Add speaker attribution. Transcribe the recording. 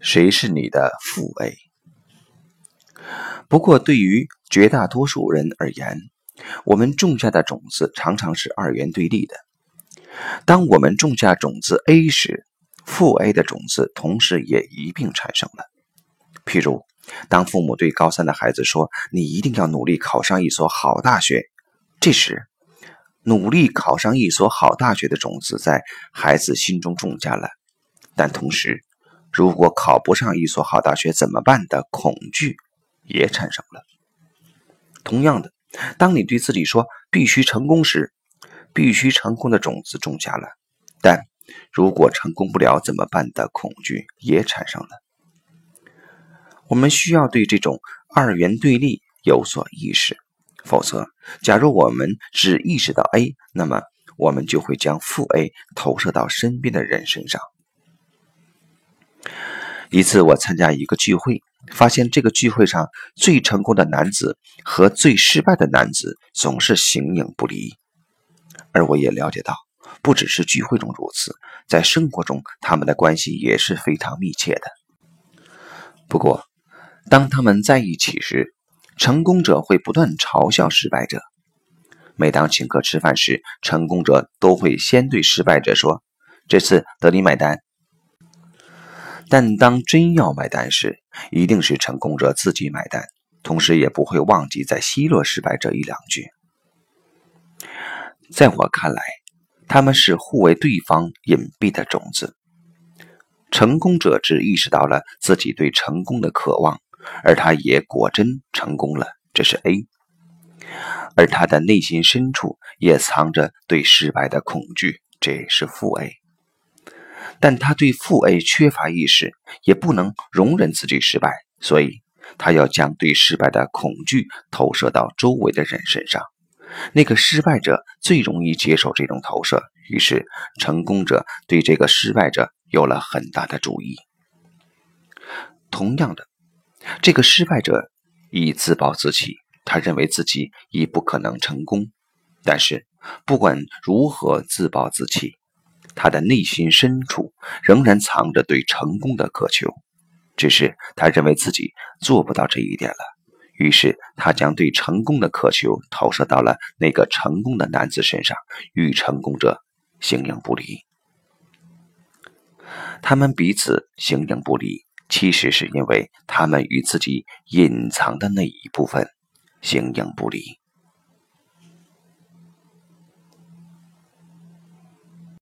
Speaker 1: 谁是你的父 A？不过，对于绝大多数人而言，我们种下的种子常常是二元对立的。当我们种下种子 A 时，负 A 的种子同时也一并产生了。譬如，当父母对高三的孩子说：“你一定要努力考上一所好大学。”这时，努力考上一所好大学的种子在孩子心中种下了，但同时，如果考不上一所好大学怎么办的恐惧也产生了。同样的，当你对自己说必须成功时，必须成功的种子种下了，但如果成功不了怎么办的恐惧也产生了。我们需要对这种二元对立有所意识，否则，假如我们只意识到 A，那么我们就会将负 A 投射到身边的人身上。一次，我参加一个聚会，发现这个聚会上最成功的男子和最失败的男子总是形影不离，而我也了解到，不只是聚会中如此，在生活中他们的关系也是非常密切的。不过，当他们在一起时，成功者会不断嘲笑失败者。每当请客吃饭时，成功者都会先对失败者说：“这次得你买单。”但当真要买单时，一定是成功者自己买单，同时也不会忘记在奚落失败者一两句。在我看来，他们是互为对方隐蔽的种子。成功者只意识到了自己对成功的渴望，而他也果真成功了，这是 A。而他的内心深处也藏着对失败的恐惧，这是负 A。但他对负 A 缺乏意识，也不能容忍自己失败，所以他要将对失败的恐惧投射到周围的人身上。那个失败者最容易接受这种投射，于是成功者对这个失败者有了很大的注意。同样的，这个失败者以自暴自弃，他认为自己已不可能成功。但是不管如何自暴自弃。他的内心深处仍然藏着对成功的渴求，只是他认为自己做不到这一点了。于是他将对成功的渴求投射到了那个成功的男子身上，与成功者形影不离。他们彼此形影不离，其实是因为他们与自己隐藏的那一部分形影不离。